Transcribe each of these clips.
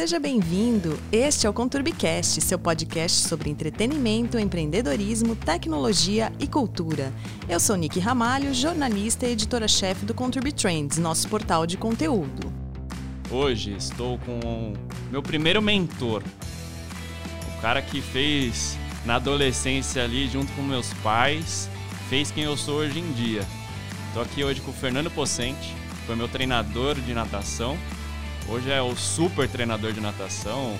seja bem-vindo. Este é o Conturbicast, seu podcast sobre entretenimento, empreendedorismo, tecnologia e cultura. Eu sou Nick Ramalho, jornalista e editora-chefe do Conturbi Trends, nosso portal de conteúdo. Hoje estou com meu primeiro mentor, o cara que fez na adolescência ali junto com meus pais, fez quem eu sou hoje em dia. Estou aqui hoje com o Fernando Pocente, foi meu treinador de natação Hoje é o super treinador de natação,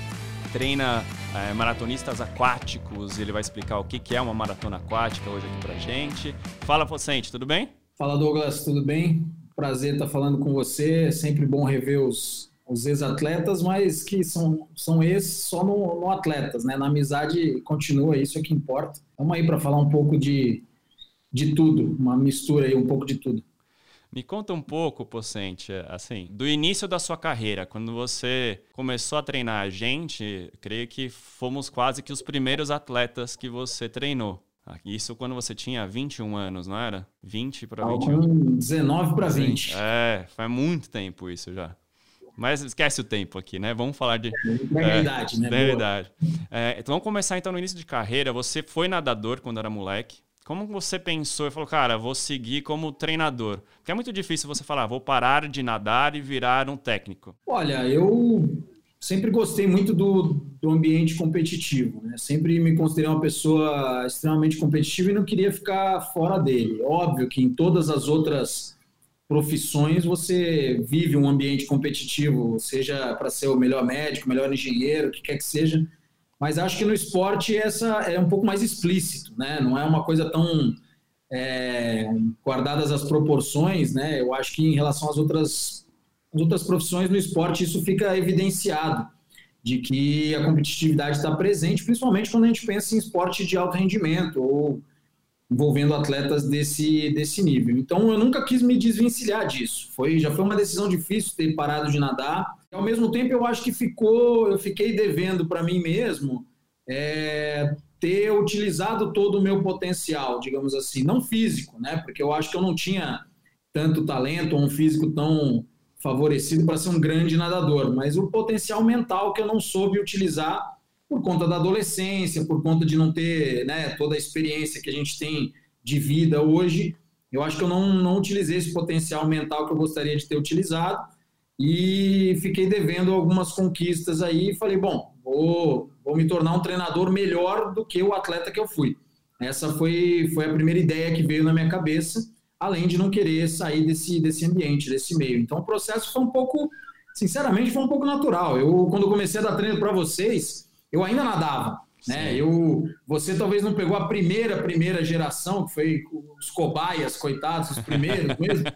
treina é, maratonistas aquáticos. Ele vai explicar o que, que é uma maratona aquática hoje aqui pra gente. Fala, Pocente, tudo bem? Fala, Douglas, tudo bem? Prazer estar falando com você. É sempre bom rever os, os ex-atletas, mas que são, são ex só no, no, atletas, né? Na amizade continua, isso é que importa. Vamos aí para falar um pouco de, de tudo, uma mistura aí, um pouco de tudo. Me conta um pouco, Pocente, assim, do início da sua carreira, quando você começou a treinar a gente, creio que fomos quase que os primeiros atletas que você treinou. Isso quando você tinha 21 anos, não era? 20 para 21? 19 para 20. É, faz muito tempo isso já. Mas esquece o tempo aqui, né? Vamos falar de. Da é, idade, né? Da idade. É, então vamos começar então no início de carreira. Você foi nadador quando era moleque. Como você pensou e falou, cara, vou seguir como treinador? Porque é muito difícil você falar, vou parar de nadar e virar um técnico. Olha, eu sempre gostei muito do, do ambiente competitivo, né? Sempre me considerei uma pessoa extremamente competitiva e não queria ficar fora dele. Óbvio que em todas as outras profissões você vive um ambiente competitivo, seja para ser o melhor médico, melhor engenheiro, o que quer que seja mas acho que no esporte essa é um pouco mais explícito, né? Não é uma coisa tão é, guardadas as proporções, né? Eu acho que em relação às outras, às outras profissões no esporte isso fica evidenciado de que a competitividade está presente, principalmente quando a gente pensa em esporte de alto rendimento ou envolvendo atletas desse, desse nível. Então eu nunca quis me desvencilhar disso. Foi já foi uma decisão difícil ter parado de nadar ao mesmo tempo, eu acho que ficou, eu fiquei devendo para mim mesmo é, ter utilizado todo o meu potencial, digamos assim, não físico, né? Porque eu acho que eu não tinha tanto talento ou um físico tão favorecido para ser um grande nadador, mas o potencial mental que eu não soube utilizar por conta da adolescência, por conta de não ter né, toda a experiência que a gente tem de vida hoje. Eu acho que eu não, não utilizei esse potencial mental que eu gostaria de ter utilizado e fiquei devendo algumas conquistas aí e falei, bom, vou, vou me tornar um treinador melhor do que o atleta que eu fui. Essa foi, foi a primeira ideia que veio na minha cabeça, além de não querer sair desse, desse ambiente, desse meio. Então o processo foi um pouco, sinceramente, foi um pouco natural. Eu, quando comecei a dar treino para vocês, eu ainda nadava. Né? Eu, você talvez não pegou a primeira, primeira geração, que foi os cobaias, coitados, os primeiros mesmo.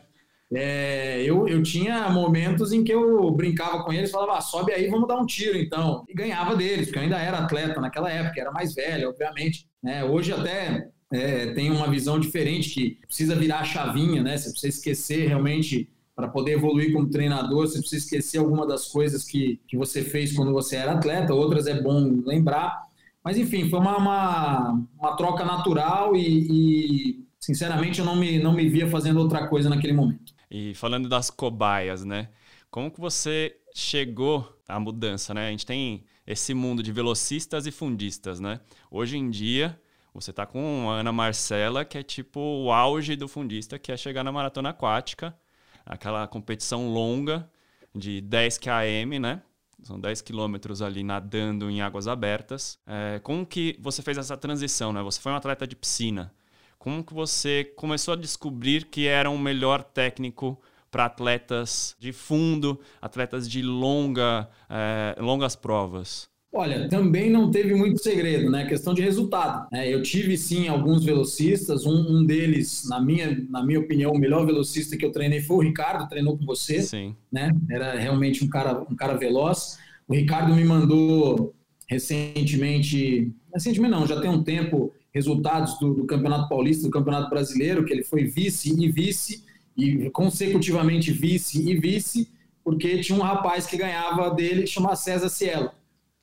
É, eu, eu tinha momentos em que eu brincava com eles, falava, ah, sobe aí, vamos dar um tiro então. E ganhava deles, porque eu ainda era atleta naquela época, era mais velho, obviamente. Né? Hoje até é, tem uma visão diferente que precisa virar a chavinha, né? Você precisa esquecer realmente para poder evoluir como treinador, você precisa esquecer alguma das coisas que, que você fez quando você era atleta, outras é bom lembrar. Mas enfim, foi uma, uma, uma troca natural e, e, sinceramente eu não me, não me via fazendo outra coisa naquele momento. E falando das cobaias, né? Como que você chegou à mudança, né? A gente tem esse mundo de velocistas e fundistas, né? Hoje em dia, você tá com a Ana Marcela, que é tipo o auge do fundista, que é chegar na maratona aquática, aquela competição longa de 10 km, né? São 10 quilômetros ali nadando em águas abertas. É, como que você fez essa transição, né? Você foi um atleta de piscina. Como que você começou a descobrir que era um melhor técnico para atletas de fundo, atletas de longa, é, longas provas? Olha, também não teve muito segredo, né? Questão de resultado. Né? Eu tive sim alguns velocistas, um, um, deles, na minha, na minha opinião, o melhor velocista que eu treinei foi o Ricardo, treinou com você. Sim. Né? Era realmente um cara, um cara veloz. O Ricardo me mandou recentemente, recentemente não, já tem um tempo, resultados do, do, Campeonato Paulista, do Campeonato Brasileiro, que ele foi vice e vice, e consecutivamente vice e vice, porque tinha um rapaz que ganhava dele que chamava César Cielo,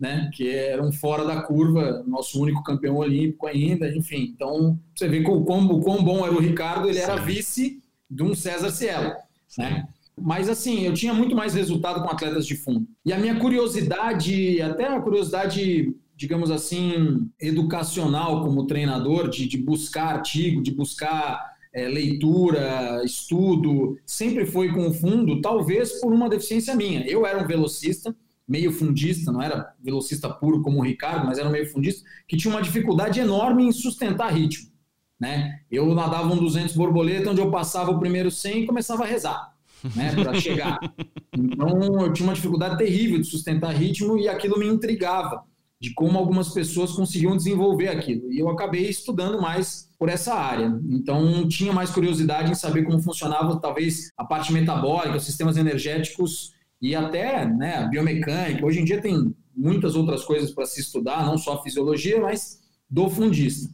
né? que era um fora da curva, nosso único campeão olímpico ainda, enfim. Então, você vê o quão, o quão bom era o Ricardo, ele era vice de um César Cielo. Né? Mas assim, eu tinha muito mais resultado com atletas de fundo. E a minha curiosidade, até a curiosidade, digamos assim, educacional como treinador, de, de buscar artigo, de buscar é, leitura, estudo, sempre foi com o fundo, talvez por uma deficiência minha. Eu era um velocista, meio fundista, não era velocista puro como o Ricardo, mas era um meio fundista, que tinha uma dificuldade enorme em sustentar ritmo. Né? Eu nadava um 200 borboleta, onde eu passava o primeiro 100 e começava a rezar né, para chegar. Então eu tinha uma dificuldade terrível de sustentar ritmo e aquilo me intrigava de como algumas pessoas conseguiam desenvolver aquilo. E eu acabei estudando mais por essa área. Então, tinha mais curiosidade em saber como funcionava, talvez, a parte metabólica, os sistemas energéticos e até né, biomecânica. Hoje em dia tem muitas outras coisas para se estudar, não só a fisiologia, mas do fundista.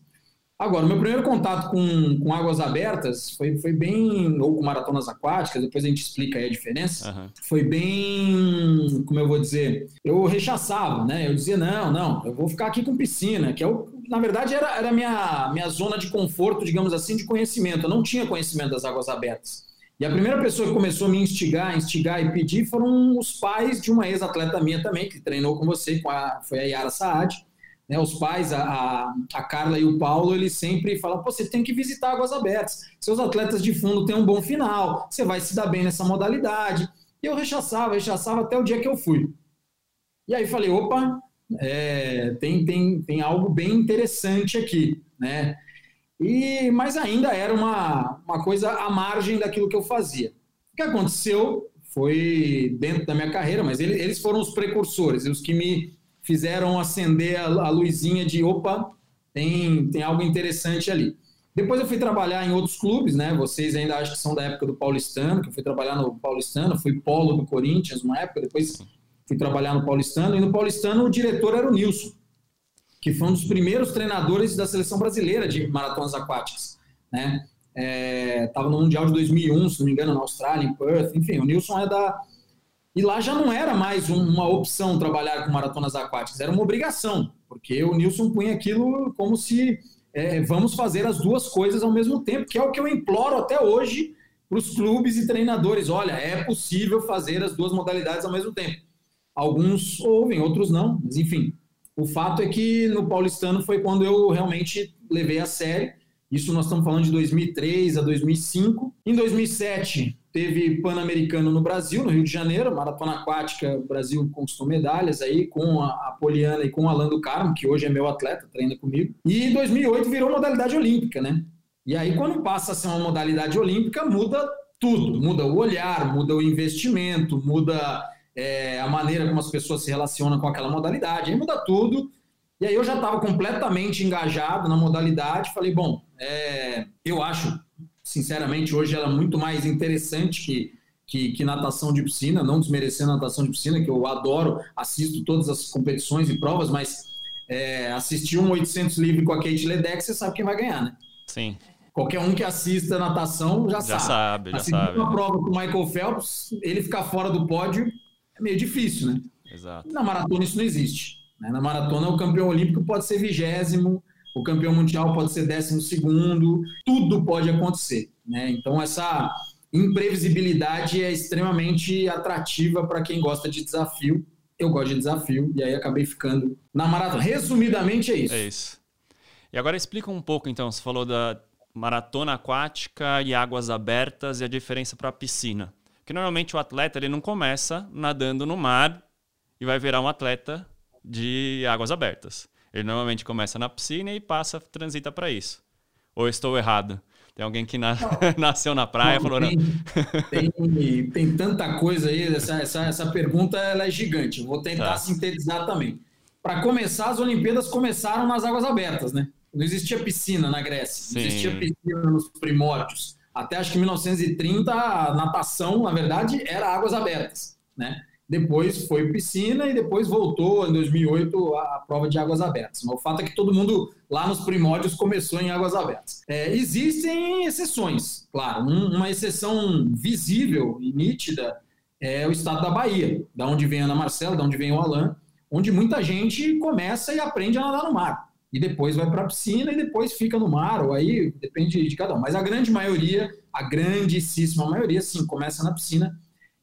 Agora, meu primeiro contato com, com águas abertas foi, foi bem. ou com maratonas aquáticas, depois a gente explica aí a diferença. Uhum. Foi bem. como eu vou dizer? Eu rechaçava, né? Eu dizia, não, não, eu vou ficar aqui com piscina, que é o. Na verdade, era, era a minha, minha zona de conforto, digamos assim, de conhecimento. Eu não tinha conhecimento das águas abertas. E a primeira pessoa que começou a me instigar, instigar e pedir foram os pais de uma ex-atleta minha também, que treinou com você, com a, foi a Yara Saad. Né, os pais, a, a Carla e o Paulo, eles sempre falam: Pô, você tem que visitar Águas Abertas. Seus atletas de fundo têm um bom final, você vai se dar bem nessa modalidade. E eu rechaçava, rechaçava até o dia que eu fui. E aí falei: opa, é, tem, tem, tem algo bem interessante aqui, né? E, mas ainda era uma, uma coisa à margem daquilo que eu fazia. O que aconteceu foi dentro da minha carreira, mas eles, eles foram os precursores, os que me fizeram acender a, a luzinha de opa, tem, tem algo interessante ali. Depois eu fui trabalhar em outros clubes, né? Vocês ainda acham que são da época do Paulistano, que eu fui trabalhar no Paulistano, fui polo do Corinthians uma época, depois fui trabalhar no Paulistano, e no Paulistano o diretor era o Nilson, que foi um dos primeiros treinadores da seleção brasileira de maratonas aquáticas, né? Estava é, no Mundial de 2001, se não me engano, na Austrália, em Perth, enfim, o Nilson é da, e lá já não era mais uma opção trabalhar com maratonas aquáticas, era uma obrigação, porque o Nilson punha aquilo como se é, vamos fazer as duas coisas ao mesmo tempo, que é o que eu imploro até hoje para os clubes e treinadores. Olha, é possível fazer as duas modalidades ao mesmo tempo. Alguns ouvem, outros não, mas enfim. O fato é que no paulistano foi quando eu realmente levei a sério. Isso nós estamos falando de 2003 a 2005. Em 2007, Teve Pan-Americano no Brasil, no Rio de Janeiro, maratona aquática, o Brasil conquistou medalhas aí com a, Poliana e com o Alan do Carmo, que hoje é meu atleta, treina comigo. E em 2008 virou modalidade olímpica, né? E aí quando passa a ser uma modalidade olímpica, muda tudo, muda o olhar, muda o investimento, muda é, a maneira como as pessoas se relacionam com aquela modalidade, aí muda tudo. E aí eu já estava completamente engajado na modalidade, falei, bom, é, eu acho sinceramente, hoje ela é muito mais interessante que, que, que, natação de piscina, não desmerecendo natação de piscina, que eu adoro, assisto todas as competições e provas, mas é, assistir um 800 livre com a Kate Ledeck, você sabe quem vai ganhar, né? Sim. Qualquer um que assista natação já, já sabe. sabe já Assistir sabe. uma prova com o Michael Phelps, ele ficar fora do pódio é meio difícil, né? Exato. Na maratona isso não existe. Né? Na maratona o campeão olímpico pode ser vigésimo, o campeão mundial pode ser décimo segundo, tudo pode acontecer. Né? Então, essa imprevisibilidade é extremamente atrativa para quem gosta de desafio. Eu gosto de desafio, e aí acabei ficando na maratona. Resumidamente, é isso. É isso. E agora explica um pouco, então, você falou da maratona aquática e águas abertas e a diferença para a piscina. Porque normalmente o atleta ele não começa nadando no mar e vai virar um atleta de águas abertas. Ele normalmente começa na piscina e passa, transita para isso. Ou estou errado? Tem alguém que na... nasceu na praia e falou... Tem, tem, tem, tanta coisa aí, essa, essa, essa pergunta ela é gigante. vou tentar tá. sintetizar também. Para começar, as Olimpíadas começaram nas águas abertas, né? Não existia piscina na Grécia, Sim. não existia piscina nos primórdios. Até acho que 1930, a natação, na verdade, era águas abertas, né? depois foi piscina e depois voltou em 2008 a prova de águas abertas. Mas o fato é que todo mundo lá nos primórdios começou em águas abertas. É, existem exceções, claro. Um, uma exceção visível e nítida é o estado da Bahia, da onde vem a Ana Marcela, da onde vem o Alain, onde muita gente começa e aprende a nadar no mar. E depois vai para a piscina e depois fica no mar, ou aí depende de cada um. Mas a grande maioria, a grandíssima maioria, sim, começa na piscina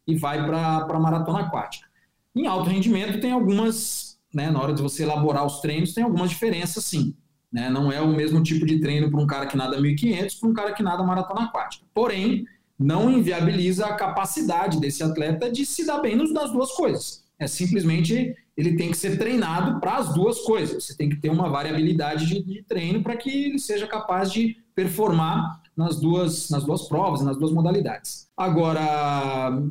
e vai para a maratona aquática. Em alto rendimento tem algumas, né, na hora de você elaborar os treinos, tem algumas diferenças sim. Né? Não é o mesmo tipo de treino para um cara que nada 1.500 para um cara que nada maratona aquática. Porém, não inviabiliza a capacidade desse atleta de se dar bem nas duas coisas. É simplesmente ele tem que ser treinado para as duas coisas. Você tem que ter uma variabilidade de, de treino para que ele seja capaz de performar nas duas, nas duas provas, nas duas modalidades. Agora,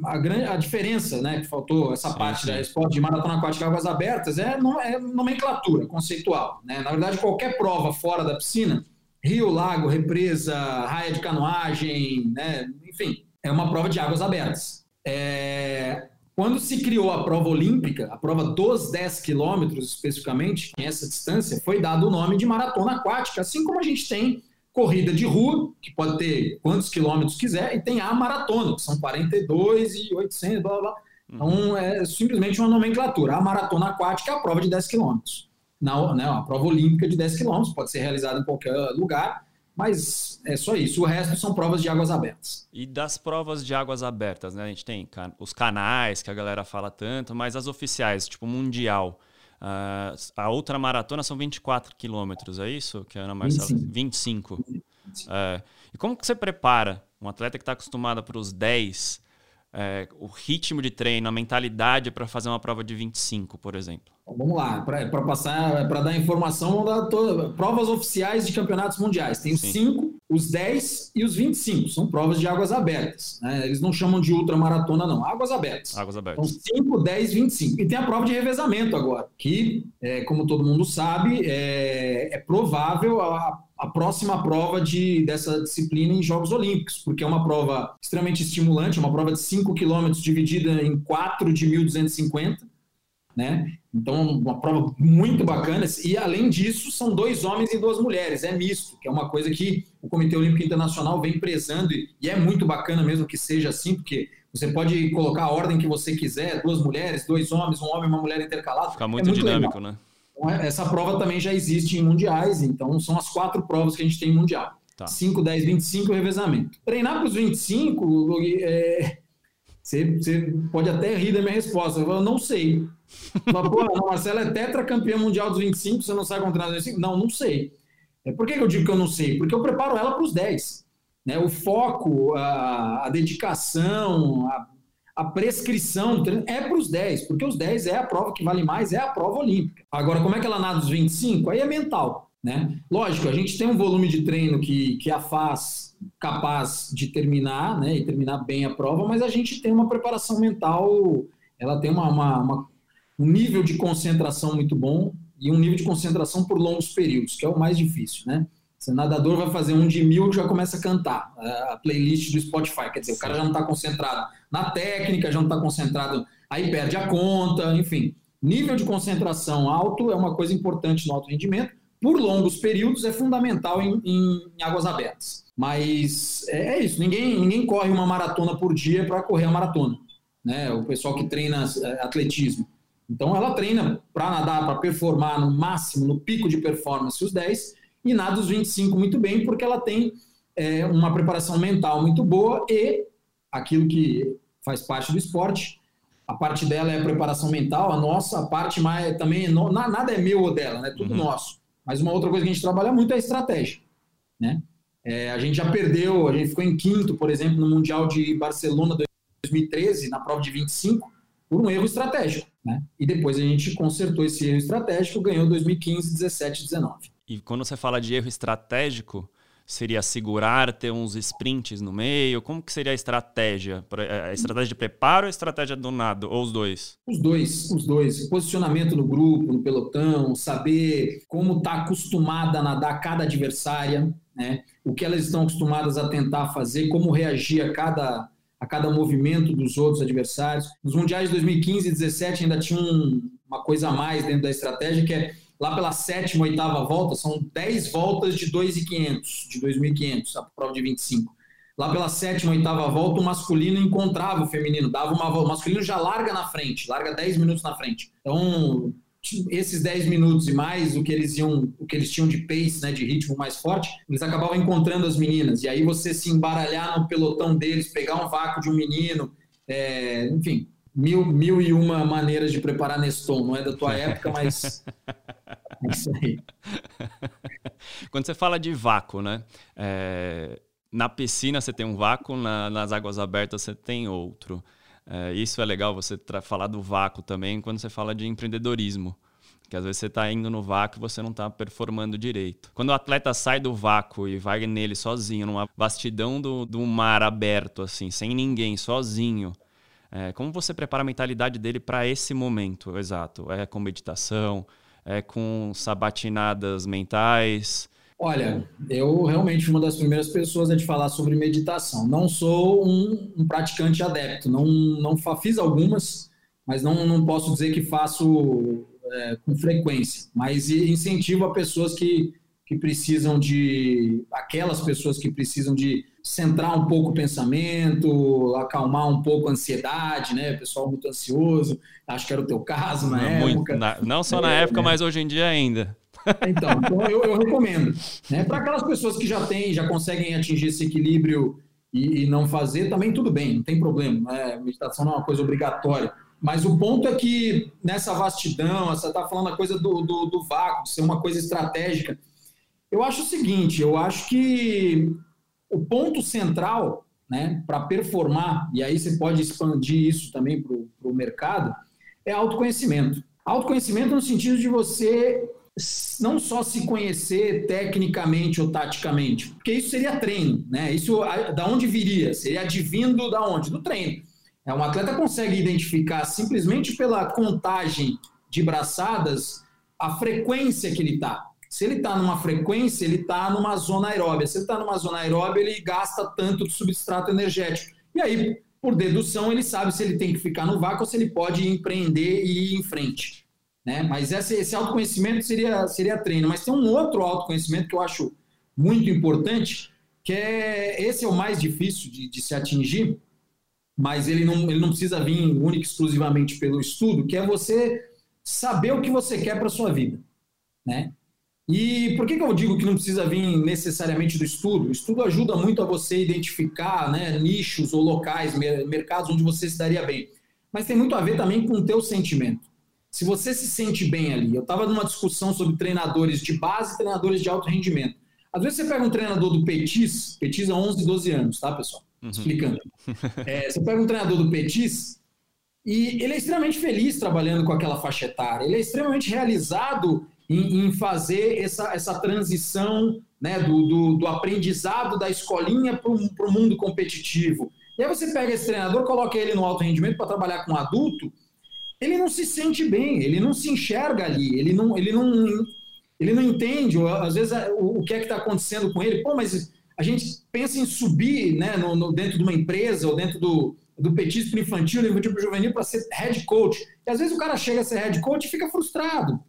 a, grande, a diferença, né, que faltou essa sim, parte sim. da resposta de maratona aquática águas abertas é, é nomenclatura conceitual. Né? Na verdade, qualquer prova fora da piscina, rio, lago, represa, raia de canoagem, né, enfim, é uma prova de águas abertas. É, quando se criou a prova olímpica, a prova dos 10 quilômetros especificamente, em essa distância, foi dado o nome de maratona aquática, assim como a gente tem corrida de rua, que pode ter quantos quilômetros quiser, e tem a maratona, que são 42 e 800, blá, blá, blá. Então, uhum. é simplesmente uma nomenclatura. A maratona aquática é a prova de 10 quilômetros. Não, né, a prova olímpica de 10 quilômetros, pode ser realizada em qualquer lugar, mas é só isso. O resto são provas de águas abertas. E das provas de águas abertas, né? A gente tem os canais que a galera fala tanto, mas as oficiais, tipo mundial. Uh, a outra maratona são 24 quilômetros, é isso? Que a Ana Marcela. 25. 25. Uh, e como que você prepara um atleta que está acostumado para os 10 é, o ritmo de treino, a mentalidade para fazer uma prova de 25, por exemplo? vamos lá, para passar, para dar informação, dar toda, provas oficiais de campeonatos mundiais. Tem os 5, os 10 e os 25. São provas de águas abertas. Né? Eles não chamam de ultramaratona, não. Águas abertas. Águas abertas. Então, 5, 10, 25. E tem a prova de revezamento agora, que, é, como todo mundo sabe, é, é provável a, a próxima prova de, dessa disciplina em Jogos Olímpicos, porque é uma prova extremamente estimulante, uma prova de 5 quilômetros dividida em 4 de 1.250, né? Então, uma prova muito bacana. E, além disso, são dois homens e duas mulheres. É misto, que é uma coisa que o Comitê Olímpico Internacional vem prezando. E é muito bacana mesmo que seja assim, porque você pode colocar a ordem que você quiser: duas mulheres, dois homens, um homem e uma mulher intercalados. Fica muito, é muito dinâmico, legal. né? Então, é, essa prova também já existe em mundiais. Então, são as quatro provas que a gente tem em mundial: tá. 5, 10, 25 e revezamento. Treinar para os 25 é, você, você pode até rir da minha resposta. Eu não sei. Pô, a Marcela é tetracampeã mundial dos 25, você não sabe contra 25? Não, não sei. É, por que eu digo que eu não sei? Porque eu preparo ela para os 10. Né? O foco, a, a dedicação, a, a prescrição é para os 10, porque os 10 é a prova que vale mais, é a prova olímpica. Agora, como é que ela nada dos 25? Aí é mental. Né? Lógico, a gente tem um volume de treino que, que a faz capaz de terminar, né, e terminar bem a prova, mas a gente tem uma preparação mental, ela tem uma, uma, uma, um nível de concentração muito bom e um nível de concentração por longos períodos, que é o mais difícil, né? O nadador vai fazer um de mil, já começa a cantar a playlist do Spotify, quer dizer, o cara já não está concentrado na técnica, já não está concentrado, aí perde a conta, enfim. Nível de concentração alto é uma coisa importante no alto rendimento, por longos períodos é fundamental em, em, em águas abertas. Mas é, é isso, ninguém, ninguém corre uma maratona por dia para correr a maratona. Né? O pessoal que treina é, atletismo. Então ela treina para nadar, para performar no máximo, no pico de performance, os 10, e nada os 25 muito bem, porque ela tem é, uma preparação mental muito boa e aquilo que faz parte do esporte. A parte dela é a preparação mental, a nossa, a parte mais também, nada é meu ou dela, né? Tudo uhum. nosso. Mas uma outra coisa que a gente trabalha muito é a estratégia, né? É, a gente já perdeu, a gente ficou em quinto, por exemplo, no Mundial de Barcelona 2013, na prova de 25, por um erro estratégico. Né? E depois a gente consertou esse erro estratégico, ganhou 2015, 17, 19. E quando você fala de erro estratégico, seria segurar, ter uns sprints no meio? Como que seria a estratégia? É, a estratégia de preparo ou a estratégia do nado? Ou os dois? Os dois, os dois. Posicionamento no grupo, no pelotão, saber como está acostumada a nadar cada adversária, né? o que elas estão acostumadas a tentar fazer, como reagir a cada, a cada movimento dos outros adversários. Nos Mundiais de 2015 e 2017 ainda tinha um, uma coisa a mais dentro da estratégia, que é lá pela sétima, oitava volta, são 10 voltas de 2.500, de 2.500, a prova de 25. Lá pela sétima, oitava volta, o masculino encontrava o feminino, dava uma volta. O masculino já larga na frente, larga 10 minutos na frente. Então, esses 10 minutos e mais, o que eles iam, o que eles tinham de pace, né, de ritmo mais forte, eles acabavam encontrando as meninas. E aí você se embaralhar no pelotão deles, pegar um vácuo de um menino É, enfim, mil, mil e uma maneiras de preparar Neston. Não é da tua época, mas isso aí. Quando você fala de vácuo, né? É, na piscina você tem um vácuo, na, nas águas abertas você tem outro. É, isso é legal você falar do vácuo também quando você fala de empreendedorismo. Que às vezes você está indo no vácuo e você não está performando direito. Quando o atleta sai do vácuo e vai nele sozinho, numa vastidão do, do mar aberto, assim, sem ninguém, sozinho, é, como você prepara a mentalidade dele para esse momento exato? É com meditação? É com sabatinadas mentais? Olha, eu realmente uma das primeiras pessoas a te falar sobre meditação. Não sou um, um praticante adepto, não, não fiz algumas, mas não, não posso dizer que faço é, com frequência. Mas incentivo a pessoas que, que precisam de. aquelas pessoas que precisam de centrar um pouco o pensamento, acalmar um pouco a ansiedade, né? Pessoal muito ansioso, acho que era o teu caso na não, época. Muito, na, não só na é, época, né? mas hoje em dia ainda. Então, então eu, eu, recomendo. Né? Para aquelas pessoas que já têm, já conseguem atingir esse equilíbrio e, e não fazer, também tudo bem, não tem problema. Né? Meditação não é uma coisa obrigatória. Mas o ponto é que nessa vastidão, você está falando a coisa do, do, do vácuo, ser uma coisa estratégica. Eu acho o seguinte, eu acho que o ponto central né, para performar, e aí você pode expandir isso também para o mercado, é autoconhecimento. Autoconhecimento no sentido de você não só se conhecer tecnicamente ou taticamente, porque isso seria treino, né? Isso da onde viria? Seria advindo da onde? Do treino. É, um atleta consegue identificar simplesmente pela contagem de braçadas a frequência que ele está. Se ele está numa frequência, ele está numa zona aeróbia. Se ele está numa zona aeróbia, ele gasta tanto de substrato energético. E aí, por dedução, ele sabe se ele tem que ficar no vácuo ou se ele pode empreender e ir em frente. Né? Mas esse, esse autoconhecimento seria, seria treino. Mas tem um outro autoconhecimento que eu acho muito importante, que é esse é o mais difícil de, de se atingir, mas ele não, ele não precisa vir única e exclusivamente pelo estudo, que é você saber o que você quer para sua vida. Né? E por que, que eu digo que não precisa vir necessariamente do estudo? O estudo ajuda muito a você identificar né, nichos ou locais, mercados onde você se daria bem. Mas tem muito a ver também com o teu sentimento. Se você se sente bem ali, eu estava numa discussão sobre treinadores de base e treinadores de alto rendimento. Às vezes você pega um treinador do Petis, Petis há 11, 12 anos, tá, pessoal? Uhum. Explicando. É, você pega um treinador do Petis e ele é extremamente feliz trabalhando com aquela faixa etária. Ele é extremamente realizado em, em fazer essa, essa transição né, do, do, do aprendizado da escolinha para o mundo competitivo. E aí você pega esse treinador, coloca ele no alto rendimento para trabalhar com adulto, ele não se sente bem, ele não se enxerga ali, ele não, ele não, ele não entende, ou, às vezes, o, o que é que está acontecendo com ele. Pô, mas a gente pensa em subir né, no, no dentro de uma empresa ou dentro do, do petismo infantil, do infantil juvenil para ser head coach. E às vezes o cara chega a ser head coach e fica frustrado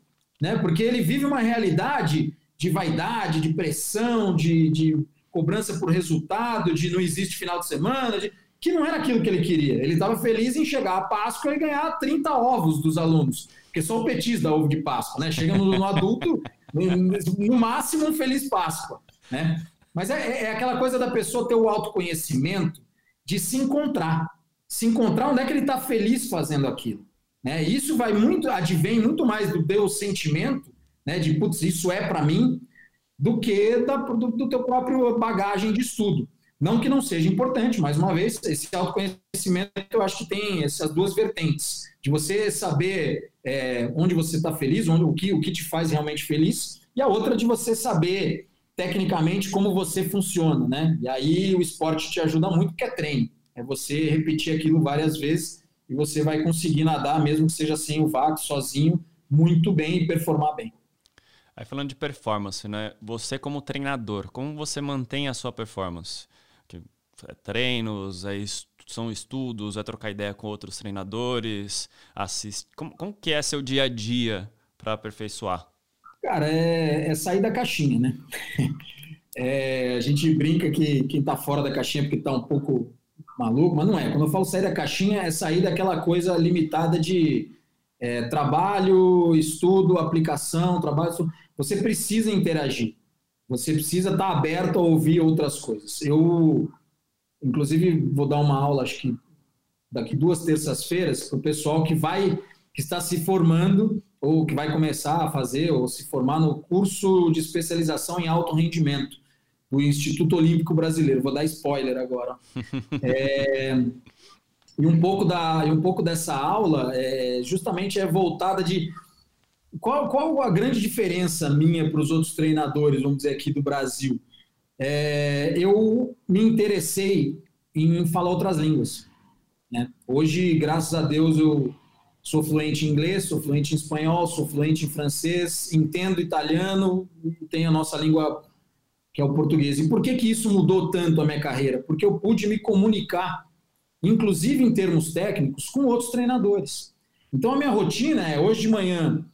né? Porque ele vive uma realidade de vaidade, de pressão, de, de cobrança por resultado, de não existe final de semana, de, que não era aquilo que ele queria. Ele estava feliz em chegar a Páscoa e ganhar 30 ovos dos alunos, porque só o petis dá ovo de Páscoa, né? Chega no, no adulto, no, máximo um feliz Páscoa, né? Mas é, é aquela coisa da pessoa ter o autoconhecimento de se encontrar. Se encontrar onde é que ele está feliz fazendo aquilo. Né? Isso vai muito, advém muito mais do teu sentimento, né, de putz, isso é para mim, do que da, do, do teu próprio bagagem de estudo. Não que não seja importante, mais uma vez, esse autoconhecimento eu acho que tem essas duas vertentes, de você saber é, onde você está feliz, onde, o, que, o que te faz realmente feliz, e a outra de você saber tecnicamente como você funciona, né? E aí o esporte te ajuda muito, porque é treino. É você repetir aquilo várias vezes e você vai conseguir nadar, mesmo que seja sem o vácuo, sozinho, muito bem e performar bem. Aí falando de performance, né? Você como treinador, como você mantém a sua performance? É treinos, é são estudos, é trocar ideia com outros treinadores, assiste. Como, como que é seu dia a dia para aperfeiçoar? Cara, é, é, sair da caixinha, né? É, a gente brinca que quem está fora da caixinha porque está um pouco maluco, mas não é. Quando eu falo sair da caixinha, é sair daquela coisa limitada de é, trabalho, estudo, aplicação, trabalho. Você precisa interagir. Você precisa estar aberto a ouvir outras coisas. Eu, inclusive, vou dar uma aula, acho que daqui duas terças-feiras, para o pessoal que vai, que está se formando ou que vai começar a fazer ou se formar no curso de especialização em alto rendimento do Instituto Olímpico Brasileiro. Vou dar spoiler agora. É, e um pouco da, e um pouco dessa aula é, justamente é voltada de qual, qual a grande diferença minha para os outros treinadores, vamos dizer aqui do Brasil. É, eu me interessei em falar outras línguas. Né? Hoje, graças a Deus, eu sou fluente em inglês, sou fluente em espanhol, sou fluente em francês, entendo italiano, tenho a nossa língua que é o português. E por que que isso mudou tanto a minha carreira? Porque eu pude me comunicar, inclusive em termos técnicos, com outros treinadores. Então a minha rotina é hoje de manhã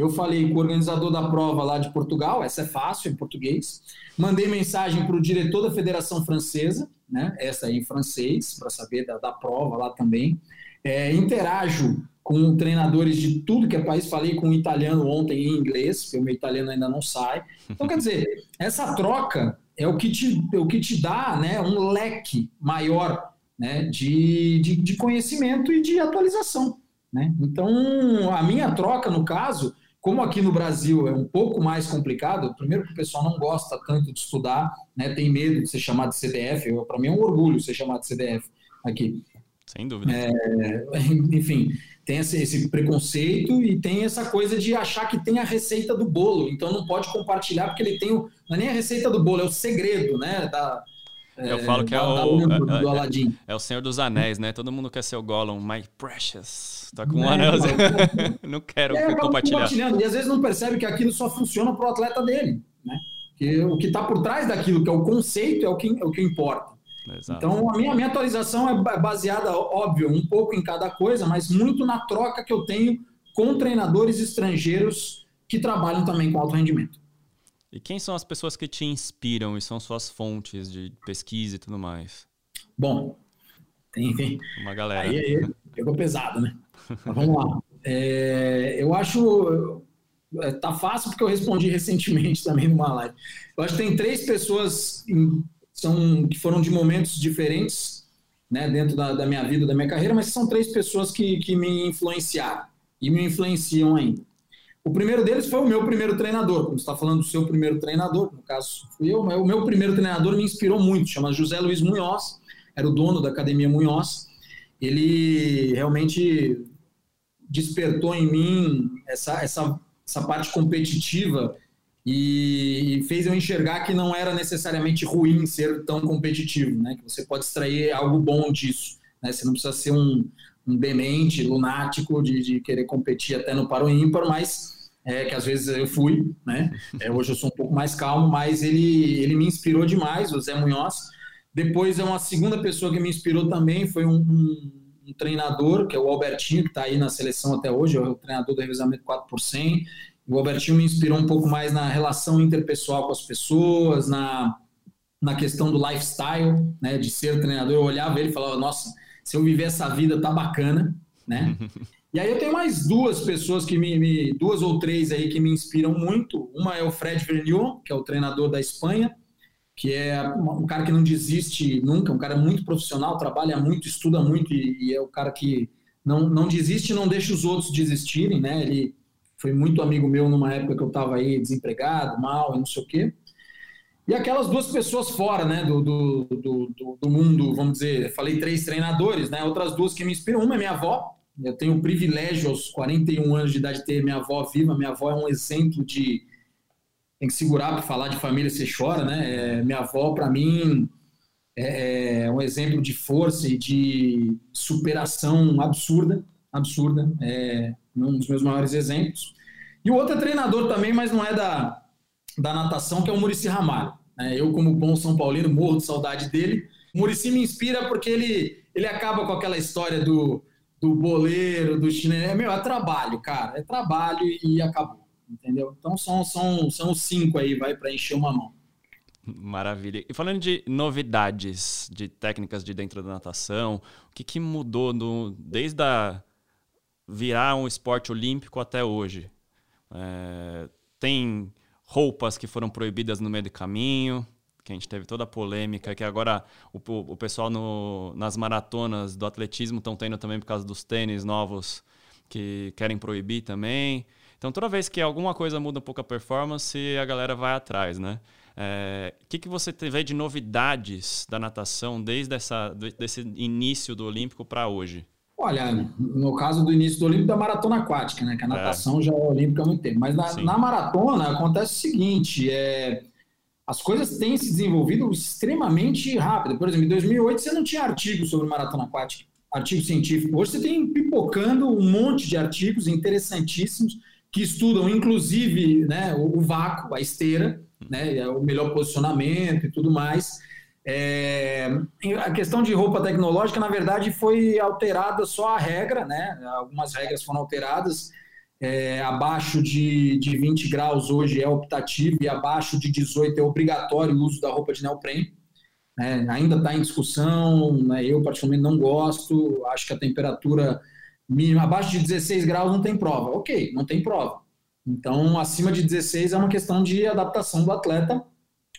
eu falei com o organizador da prova lá de Portugal, essa é fácil em português. Mandei mensagem para o diretor da Federação Francesa, né? essa aí em francês, para saber da, da, prova lá também. É, interajo com treinadores de tudo que é país. Falei com um italiano ontem em inglês, porque o meu italiano ainda não sai. Então, quer dizer, essa troca é o que te, é o que te dá né, um leque maior né, de, de, de conhecimento e de atualização. Né? Então, a minha troca, no caso, como aqui no Brasil é um pouco mais complicado, primeiro que o pessoal não gosta tanto de estudar, né, tem medo de ser chamado de CDF, para mim é um orgulho ser chamado de CDF aqui. Sem dúvida. É, enfim, tem esse, esse, preconceito e tem essa coisa de achar que tem a receita do bolo, então não pode compartilhar porque ele tem o, não é nem a receita do bolo, é o segredo, né, da, eu é, falo que é o, é, do é, Aladdin. É, é, o Senhor dos Anéis, né? Todo mundo quer ser o Gollum, my precious. Tá com um anel. não quero é, compartilhar. Compartilhando. E às vezes não percebe que aquilo só funciona pro atleta dele, né? Que o que está por trás daquilo, que é o conceito, é o que, é o que importa. Exato. Então, a minha, atualização é baseada, óbvio, um pouco em cada coisa, mas muito na troca que eu tenho com treinadores estrangeiros que trabalham também com alto rendimento. E quem são as pessoas que te inspiram e são suas fontes de pesquisa e tudo mais? Bom, tem, tem. uma galera. Aí, aí pegou pesado, né? Mas vamos lá. É, eu acho é, tá fácil porque eu respondi recentemente também numa live. Eu acho que tem três pessoas são, que foram de momentos diferentes né, dentro da, da, minha vida, da minha carreira, mas são três pessoas que, que me influenciaram e me influenciam ainda. O primeiro deles foi o meu primeiro treinador, como está falando do seu primeiro treinador, no caso fui eu, o meu primeiro treinador me inspirou muito, chama José Luiz Munhoz, era o dono da Academia Munhoz. Ele realmente despertou em mim essa, essa, essa parte competitiva e fez eu enxergar que não era necessariamente ruim ser tão competitivo, né? que você pode extrair algo bom disso. Né? Você não precisa ser um, um demente, lunático de, de querer competir até no paro ímpar, mas é, que às vezes eu fui, né? É, hoje eu sou um pouco mais calmo, mas ele, ele me inspirou demais, o Zé Munhoz. Depois é uma segunda pessoa que me inspirou também, foi um, um, um treinador, que é o Albertinho, que está aí na seleção até hoje, é o treinador do revezamento 4 por 100. O Albertinho me inspirou um pouco mais na relação interpessoal com as pessoas, na, na questão do lifestyle, né, de ser treinador. Eu olhava ele e falava, nossa, se eu viver essa vida, tá bacana, né? E aí eu tenho mais duas pessoas que me, me, duas ou três aí que me inspiram muito. Uma é o Fred Vernion, que é o treinador da Espanha, que é um cara que não desiste nunca, um cara muito profissional, trabalha muito, estuda muito e, e é o cara que não, não desiste e não deixa os outros desistirem, né? Ele foi muito amigo meu numa época que eu estava aí desempregado, mal, não sei o quê. E aquelas duas pessoas fora né, do, do, do, do, mundo, vamos dizer, falei três treinadores, né, outras duas que me inspiram. Uma é minha avó, eu tenho o privilégio aos 41 anos de idade de ter minha avó viva. Minha avó é um exemplo de. Tem que segurar para falar de família, você chora, né? É, minha avó, para mim, é, é, um exemplo de força e de superação absurda absurda. É um dos meus maiores exemplos. E o outro é treinador também, mas não é da, da natação, que é o Murici Ramalho. É, eu, como bom São Paulino, morro de saudade dele. O Murici me inspira porque ele, ele acaba com aquela história do, do boleiro, do chinês. É, meu, é trabalho, cara. É trabalho e acabou. Entendeu? Então são, são, são cinco aí, vai para encher uma mão. Maravilha. E falando de novidades, de técnicas de dentro da natação, o que, que mudou no, desde a virar um esporte olímpico até hoje? É, tem roupas que foram proibidas no meio do caminho, que a gente teve toda a polêmica, que agora o, o pessoal no, nas maratonas do atletismo estão tendo também por causa dos tênis novos que querem proibir também. Então, toda vez que alguma coisa muda um pouco a performance, a galera vai atrás, né? O é, que, que você vê de novidades da natação desde essa, desse início do Olímpico para hoje? Olha, no caso do início do Olímpico, da maratona aquática, né? Que a é. natação é. já é olímpica há muito tempo. Mas na, na, maratona acontece o seguinte: é, as coisas têm se desenvolvido extremamente rápido. Por exemplo, em 2008 você não tinha artigo sobre maratona aquática, artigo científico. Hoje você tem pipocando um monte de artigos interessantíssimos que estudam, inclusive, né, o, o vácuo, a esteira, né, o melhor posicionamento e tudo mais. É, a questão de roupa tecnológica, na verdade, foi alterada só a regra, né? Algumas regras foram alteradas. É, abaixo de, de 20 graus hoje é optativo e abaixo de 18 é obrigatório o uso da roupa de neoprene. É, ainda está em discussão, né? eu particularmente não gosto, acho que a temperatura mínima abaixo de 16 graus não tem prova. Ok, não tem prova. Então, acima de 16 é uma questão de adaptação do atleta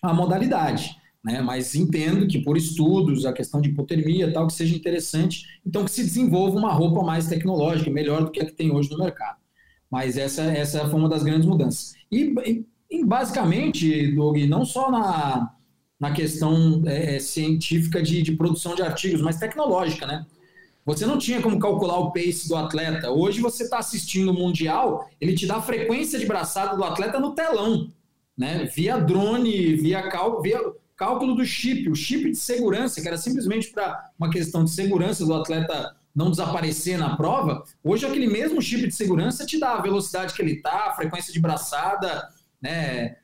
à modalidade né? Mas entendo que por estudos, a questão de hipotermia tal, que seja interessante, então que se desenvolva uma roupa mais tecnológica, melhor do que a que tem hoje no mercado. Mas essa, essa foi uma das grandes mudanças. E, e basicamente, Doug, não só na, na questão é, é, científica de, de produção de artigos, mas tecnológica, né? Você não tinha como calcular o pace do atleta. Hoje você está assistindo o Mundial, ele te dá a frequência de braçada do atleta no telão, né? Via drone, via cálculo, via cálculo do chip, o chip de segurança, que era simplesmente para uma questão de segurança do atleta não desaparecer na prova, hoje aquele mesmo chip de segurança te dá a velocidade que ele está, a frequência de braçada, né?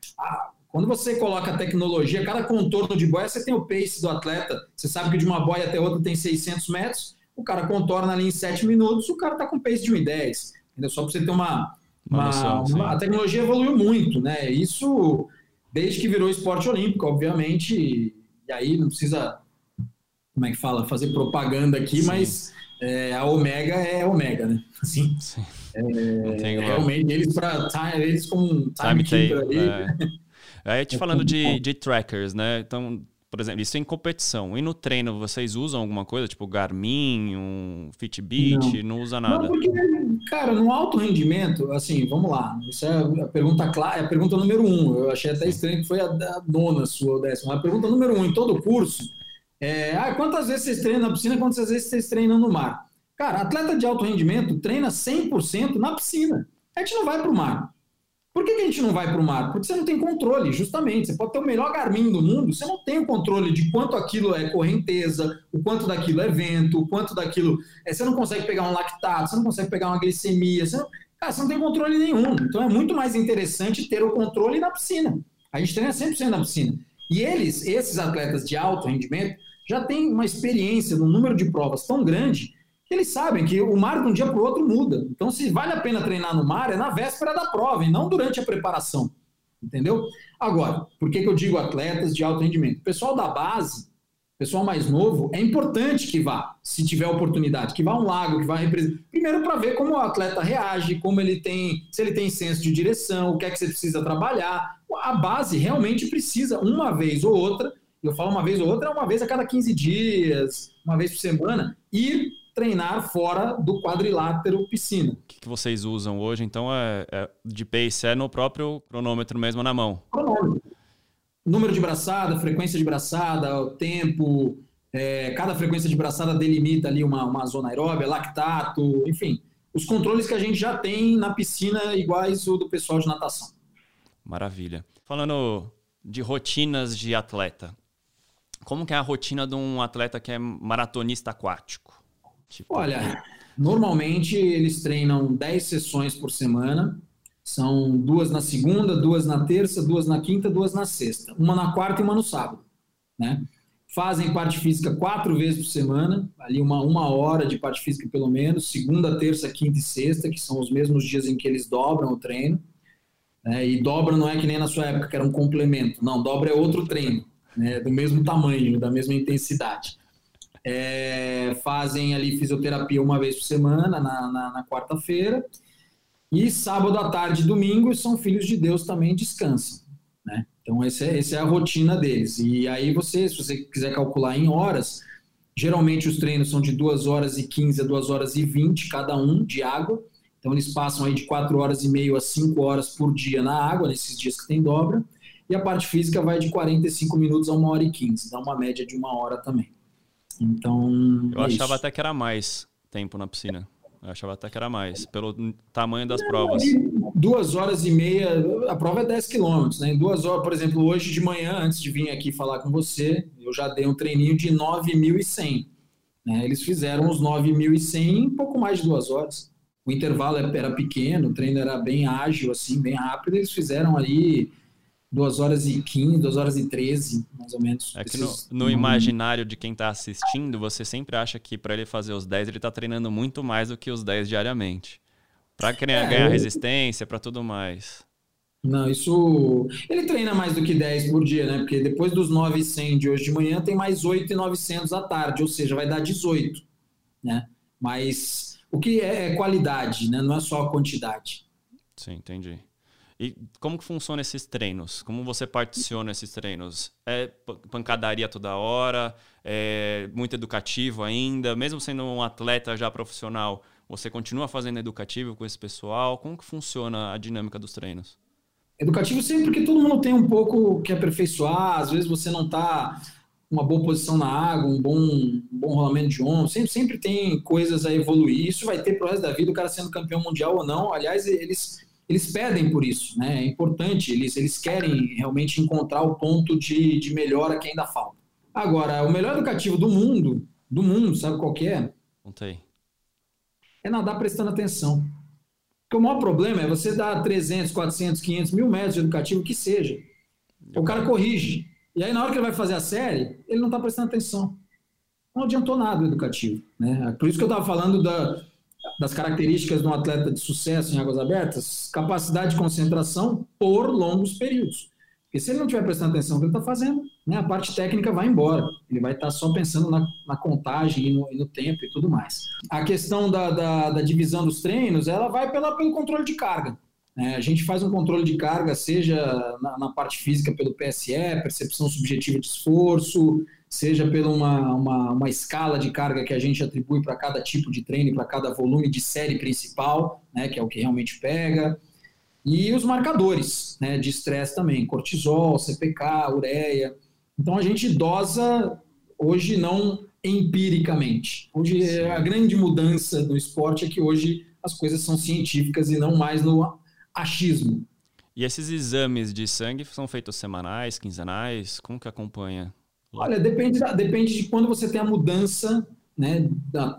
Quando você coloca a tecnologia, cada contorno de boia, você tem o pace do atleta, você sabe que de uma boia até outra tem 600 metros, o cara contorna ali em 7 minutos, o cara está com pace de 1,10, entendeu? Só para você ter uma... uma, uma, uma a tecnologia evoluiu muito, né? Isso desde que virou esporte olímpico, obviamente, e aí não precisa, como é que fala, fazer propaganda aqui, Sim. mas é, a Omega é Omega, né? Assim, Sim. É, realmente, eles, pra, eles com um time, time ali. É. Aí te falando de, de trackers, né? Então, por exemplo, isso é em competição. E no treino, vocês usam alguma coisa, tipo Garmin, um Fitbit? Não, não usa nada? Não, porque, cara, no alto rendimento, assim, vamos lá. Isso é a pergunta clara, é a pergunta número um. Eu achei até estranho que foi a, a nona sua, ou décima. A pergunta número um em todo o curso é: ah, quantas vezes vocês treinam na piscina, quantas vezes vocês treinam no mar? Cara, atleta de alto rendimento treina 100% na piscina. A gente não vai para o mar. Por que, que a gente não vai para o mar? Porque você não tem controle, justamente. Você pode ter o melhor Garmin do mundo, você não tem o controle de quanto aquilo é correnteza, o quanto daquilo é vento, o quanto daquilo. É, você não consegue pegar um lactato, você não consegue pegar uma glicemia, você não, cara, você não tem controle nenhum. Então é muito mais interessante ter o controle na piscina. A gente treina 100% na piscina. E eles, esses atletas de alto rendimento, já têm uma experiência no número de provas tão grande eles sabem que o mar de um dia para o outro muda. Então, se vale a pena treinar no mar, é na véspera da prova e não durante a preparação. Entendeu? Agora, por que, que eu digo atletas de alto rendimento? Pessoal da base, pessoal mais novo, é importante que vá, se tiver oportunidade, que vá a um lago, que vá representar. Primeiro, para ver como o atleta reage, como ele tem, se ele tem senso de direção, o que é que você precisa trabalhar. A base realmente precisa, uma vez ou outra, eu falo uma vez ou outra, uma vez a cada 15 dias, uma vez por semana, ir treinar fora do quadrilátero piscina. O que, que vocês usam hoje, então, é, é, de pace? É no próprio cronômetro mesmo na mão? Cronômetro. Número de braçada, frequência de braçada, o tempo, é, cada frequência de braçada delimita ali uma, uma zona aeróbia, lactato, enfim. Os controles que a gente já tem na piscina iguais o do pessoal de natação. Maravilha. Falando de rotinas de atleta, como que é a rotina de um atleta que é maratonista aquático? Tipo... Olha, normalmente eles treinam 10 sessões por semana. São duas na segunda, duas na terça, duas na quinta, duas na sexta. Uma na quarta e uma no sábado. Né? Fazem parte física quatro vezes por semana, ali uma, uma hora de parte física pelo menos, segunda, terça, quinta e sexta, que são os mesmos dias em que eles dobram o treino. Né? E dobra não é que nem na sua época, que era um complemento. Não, dobra é outro treino, né? do mesmo tamanho, da mesma intensidade é, fazem ali fisioterapia uma vez por semana, na, na, na quarta-feira, e sábado à tarde e domingo são filhos de Deus também descansam. Né? Então, essa é, essa é a rotina deles. E aí, você, se você quiser calcular em horas, geralmente os treinos são de 2 horas e 15 a 2 horas e 20 cada um de água. Então, eles passam aí de 4 horas e meio a 5 horas por dia na água, nesses dias que tem dobra. E a parte física vai de 45 minutos a 1 hora e 15, dá uma média de uma hora também. Então. Eu é achava isso. até que era mais tempo na piscina. Eu achava até que era mais, pelo tamanho das provas. Duas horas e meia, a prova é 10 quilômetros, né? Em duas horas, por exemplo, hoje de manhã, antes de vir aqui falar com você, eu já dei um treininho de 9.100. Né? Eles fizeram os 9.100 em pouco mais de duas horas. O intervalo era pequeno, o treino era bem ágil, assim, bem rápido. Eles fizeram aí 2 horas e 15, 2 horas e 13, mais ou menos. É que no, no imaginário de quem está assistindo, você sempre acha que para ele fazer os 10, ele está treinando muito mais do que os 10 diariamente. Para é, ganhar eu... resistência, para tudo mais. Não, isso. Ele treina mais do que 10 por dia, né? Porque depois dos 9,100 de hoje de manhã, tem mais 8,900 à tarde, ou seja, vai dar 18, né? Mas o que é, é qualidade, né? Não é só a quantidade. Sim, entendi. E como que funciona esses treinos? Como você particiona esses treinos? É pancadaria toda hora? É muito educativo ainda? Mesmo sendo um atleta já profissional, você continua fazendo educativo com esse pessoal? Como que funciona a dinâmica dos treinos? Educativo sempre porque todo mundo tem um pouco que aperfeiçoar. Às vezes você não está uma boa posição na água, um bom, um bom rolamento de ombro. Sempre, sempre tem coisas a evoluir. Isso vai ter pro resto da vida, o cara sendo campeão mundial ou não. Aliás, eles eles pedem por isso, né? É importante, eles, eles querem realmente encontrar o ponto de, de melhora que ainda falta. Agora, o melhor educativo do mundo, do mundo, sabe qual que é? Não tem. É nadar prestando atenção. Porque o maior problema é você dar 300, 400, 500 mil metros de educativo, que seja. O cara corrige. E aí, na hora que ele vai fazer a série, ele não está prestando atenção. Não adiantou nada o educativo. Né? Por isso que eu estava falando da, das características de um atleta de sucesso em águas abertas, capacidade de concentração por longos períodos. Porque se ele não estiver prestando atenção no que ele está fazendo, né, a parte técnica vai embora. Ele vai estar tá só pensando na, na contagem e no, e no, tempo e tudo mais. A questão da, da, da divisão dos treinos, ela vai pela, pelo controle de carga. É, a gente faz um controle de carga, seja na, na, parte física pelo PSE, percepção subjetiva de esforço, seja pela uma, uma, uma escala de carga que a gente atribui para cada tipo de treino, para cada volume de série principal, né, que é o que realmente pega, e os marcadores né, de estresse também, cortisol, CPK, ureia. Então a gente dosa hoje não empiricamente. Hoje Sim. a grande mudança no esporte é que hoje as coisas são científicas e não mais no achismo. E esses exames de sangue são feitos semanais, quinzenais? Como que acompanha? Olha, depende, depende de quando você tem a mudança né,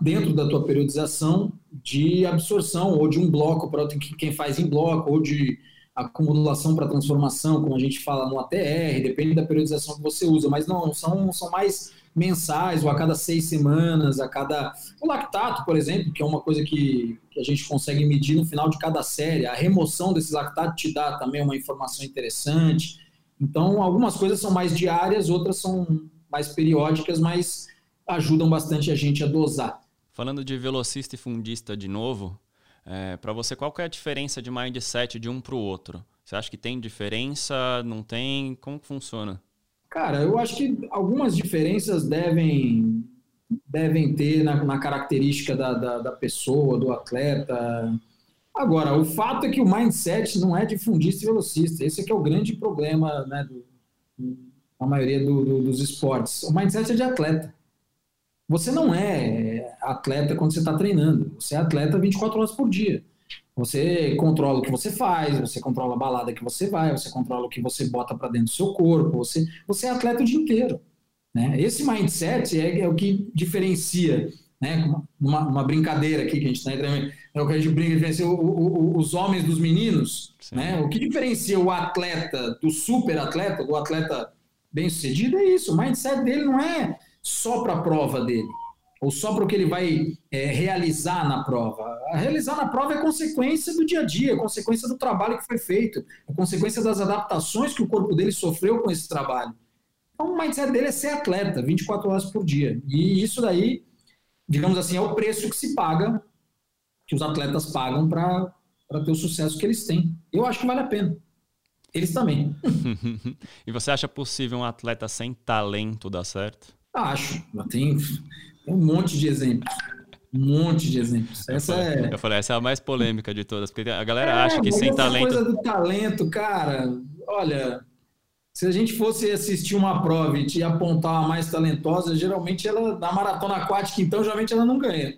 dentro da tua periodização de absorção, ou de um bloco para quem faz em bloco, ou de acumulação para transformação, como a gente fala no ATR, depende da periodização que você usa, mas não, são, são mais mensais, ou a cada seis semanas, a cada. O lactato, por exemplo, que é uma coisa que, que a gente consegue medir no final de cada série, a remoção desse lactato te dá também uma informação interessante. Então, algumas coisas são mais diárias, outras são mais periódicas, mas ajudam bastante a gente a dosar. Falando de velocista e fundista de novo, é, para você, qual é a diferença de mindset de um para o outro? Você acha que tem diferença? Não tem? Como que funciona? Cara, eu acho que algumas diferenças devem, devem ter na, na característica da, da, da pessoa, do atleta. Agora, o fato é que o mindset não é de fundista e velocista. Esse é que é o grande problema né, do, maioria do, do, dos esportes. O mindset é de atleta. Você não é atleta quando você está treinando. Você é atleta 24 horas por dia. Você controla o que você faz, você controla a balada que você vai, você controla o que você bota para dentro do seu corpo. Você, você é atleta o dia inteiro. Né? Esse mindset é, é o que diferencia né, uma, uma brincadeira aqui que a gente está entrando, é o que a gente brinca, diferencia o, o, os homens dos meninos, né? O que diferencia o atleta do super atleta, do atleta bem sucedido é isso. O mindset dele não é só para a prova dele, ou só para o que ele vai é, realizar na prova. Realizar na prova é consequência do dia a dia, é consequência do trabalho que foi feito, é consequência das adaptações que o corpo dele sofreu com esse trabalho. Então, o mindset dele é ser atleta 24 horas por dia. E isso daí digamos assim, é o preço que se paga, que os atletas pagam para ter o sucesso que eles têm. Eu acho que vale a pena. eles também. e você acha possível um atleta sem talento dar certo? Acho. Tem um monte de exemplos. Um monte de exemplos. Essa eu falei, é... eu falei, essa é a mais polêmica de todas, porque a galera é, acha que sem talento. coisa do talento, cara, olha, se a gente fosse assistir uma prova e te apontar a mais talentosa, geralmente ela, na maratona aquática, então, geralmente ela não ganha.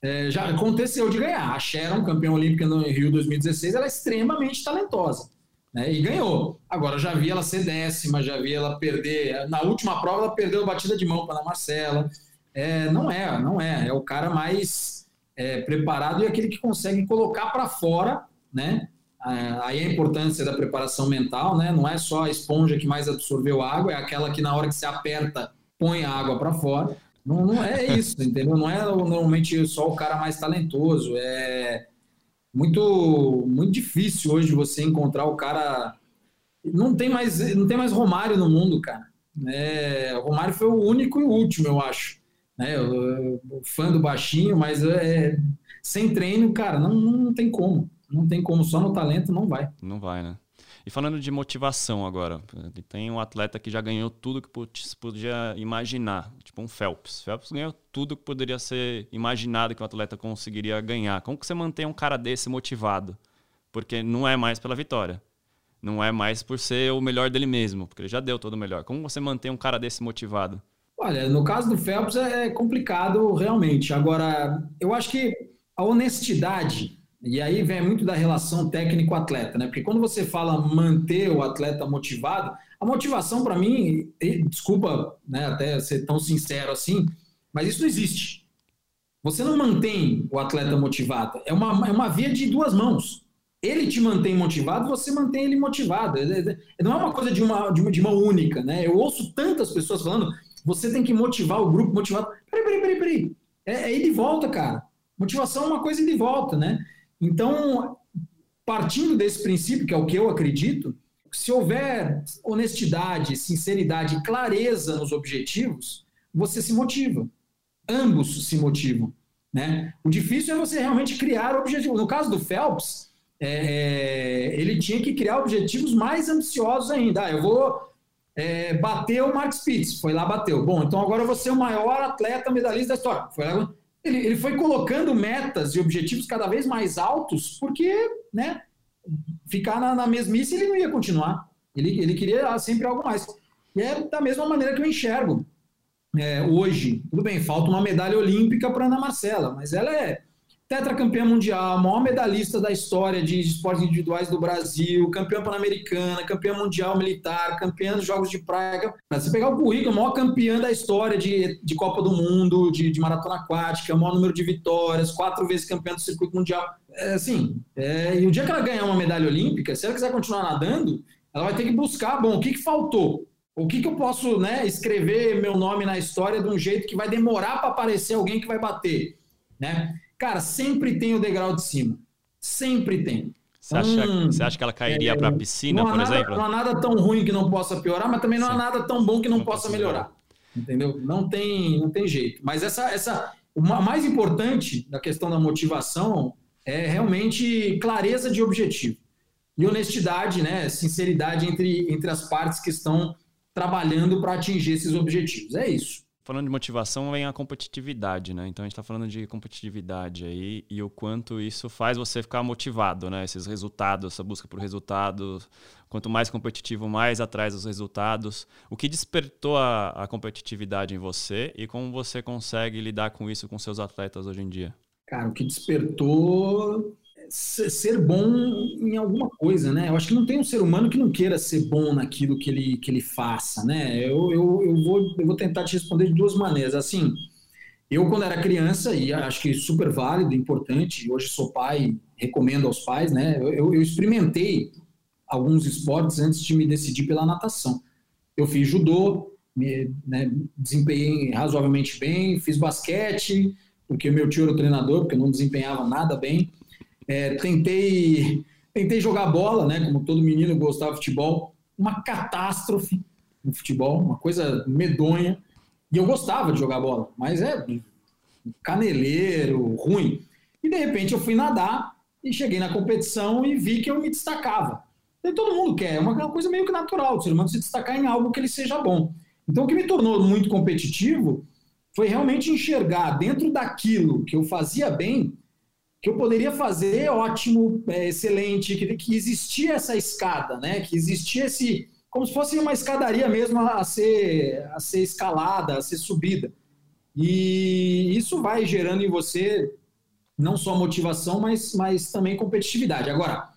É, já aconteceu de ganhar. A Sharon, campeã olímpica no Rio 2016, ela é extremamente talentosa. Né, e ganhou. Agora, já vi ela ser décima, já vi ela perder. Na última prova, ela perdeu a batida de mão para a Marcela. É, não é, não é. É o cara mais é, preparado e aquele que consegue colocar para fora, né? Aí a importância da preparação mental, né? Não é só a esponja que mais absorveu água, é aquela que na hora que se aperta põe a água para fora. Não, não é isso, entendeu? Não é normalmente só o cara mais talentoso. É muito muito difícil hoje você encontrar o cara. Não tem mais não tem mais Romário no mundo, cara. É, Romário foi o único e o último, eu acho né? Eu, eu, fã do baixinho, mas é, sem treino, cara, não, não tem como. Não tem como, só no talento não vai. Não vai, né? E falando de motivação agora, tem um atleta que já ganhou tudo que podia imaginar, tipo um Phelps. Phelps ganhou tudo que poderia ser imaginado que um atleta conseguiria ganhar. Como que você mantém um cara desse motivado? Porque não é mais pela vitória. Não é mais por ser o melhor dele mesmo, porque ele já deu todo o melhor. Como você mantém um cara desse motivado? Olha, no caso do Phelps é complicado realmente. Agora, eu acho que a honestidade, e aí vem muito da relação técnico-atleta, né? Porque quando você fala manter o atleta motivado, a motivação para mim, desculpa né, até ser tão sincero assim, mas isso não existe. Você não mantém o atleta motivado. É uma, é uma via de duas mãos. Ele te mantém motivado, você mantém ele motivado. É, é, não é uma coisa de uma, de uma, de uma única, né? Eu ouço tantas pessoas falando, você tem que motivar o grupo, motivar. Peraí, peraí, peraí, peraí. É, é ir de volta, cara. Motivação é uma coisa de volta, né? Então, partindo desse princípio, que é o que eu acredito, se houver honestidade, sinceridade, clareza nos objetivos, você se motiva. Ambos se motivam. Né? O difícil é você realmente criar objetivos. No caso do Phelps, é, é ele tinha que criar objetivos mais ambiciosos ainda. Ah, eu vou é, bateu o Max Pitts, foi lá, bateu. Bom, então agora você é o maior atleta medalhista da história. Foi lá, ele, ele foi colocando metas e objetivos cada vez mais altos, porque, né, ficar na, na mesmice ele não ia continuar. Ele, ele queria sempre algo mais. E é da mesma maneira que eu enxergo é, hoje. Tudo bem, falta uma medalha olímpica para Ana Marcela, mas ela é tetracampeã mundial, maior medalhista da história de esportes individuais do Brasil, campeã pan-americana, campeã mundial militar, campeã dos Jogos de Praia. Você pegar o currículo, maior campeã da história de, de Copa do Mundo, de, de maratona aquática, maior número de vitórias, quatro vezes campeã do circuito mundial. É, assim, é, e o dia que ela ganhar uma medalha olímpica, se ela quiser continuar nadando, ela vai ter que buscar, bom, o que, que faltou? O que, que eu posso né, escrever meu nome na história de um jeito que vai demorar para aparecer alguém que vai bater? Né? Cara, sempre tem o degrau de cima. Sempre tem. Você acha, hum, você acha que ela cairia é, para a piscina, por nada, exemplo? Não há nada tão ruim que não possa piorar, mas também não Sim. há nada tão bom que não, não possa melhorar. Entendeu? Não tem, não tem jeito. Mas essa, essa, o mais importante da questão da motivação é realmente clareza de objetivo e honestidade, né? Sinceridade entre, entre as partes que estão trabalhando para atingir esses objetivos. É isso falando de motivação, vem a competitividade, né? Então a gente está falando de competitividade aí e o quanto isso faz você ficar motivado, né? Esses resultados, essa busca por resultados. Quanto mais competitivo, mais atrás dos resultados. O que despertou a, a competitividade em você e como você consegue lidar com isso com seus atletas hoje em dia? Cara, o que despertou ser bom em alguma coisa, né? Eu acho que não tem um ser humano que não queira ser bom naquilo que ele, que ele faça, né? Eu, eu, eu, vou, eu vou tentar te responder de duas maneiras. Assim, eu, quando era criança, e acho que super válido, importante, hoje sou pai, recomendo aos pais, né? Eu, eu experimentei alguns esportes antes de me decidir pela natação. Eu fiz judô, me né, desempenhei razoavelmente bem, fiz basquete, porque meu tio era o treinador, porque eu não desempenhava nada bem. É, tentei, tentei jogar bola, né? Como todo menino gostava de futebol. Uma catástrofe no futebol, uma coisa medonha. E eu gostava de jogar bola, mas é caneleiro, ruim. E de repente eu fui nadar e cheguei na competição e vi que eu me destacava. E todo mundo quer, é uma coisa meio que natural, o ser humano se destacar em algo que ele seja bom. Então, o que me tornou muito competitivo foi realmente enxergar dentro daquilo que eu fazia bem, que eu poderia fazer ótimo, é, excelente, que, que existia essa escada, né? Que existia esse, como se fosse uma escadaria mesmo a ser, a ser escalada, a ser subida. E isso vai gerando em você não só motivação, mas, mas também competitividade. Agora,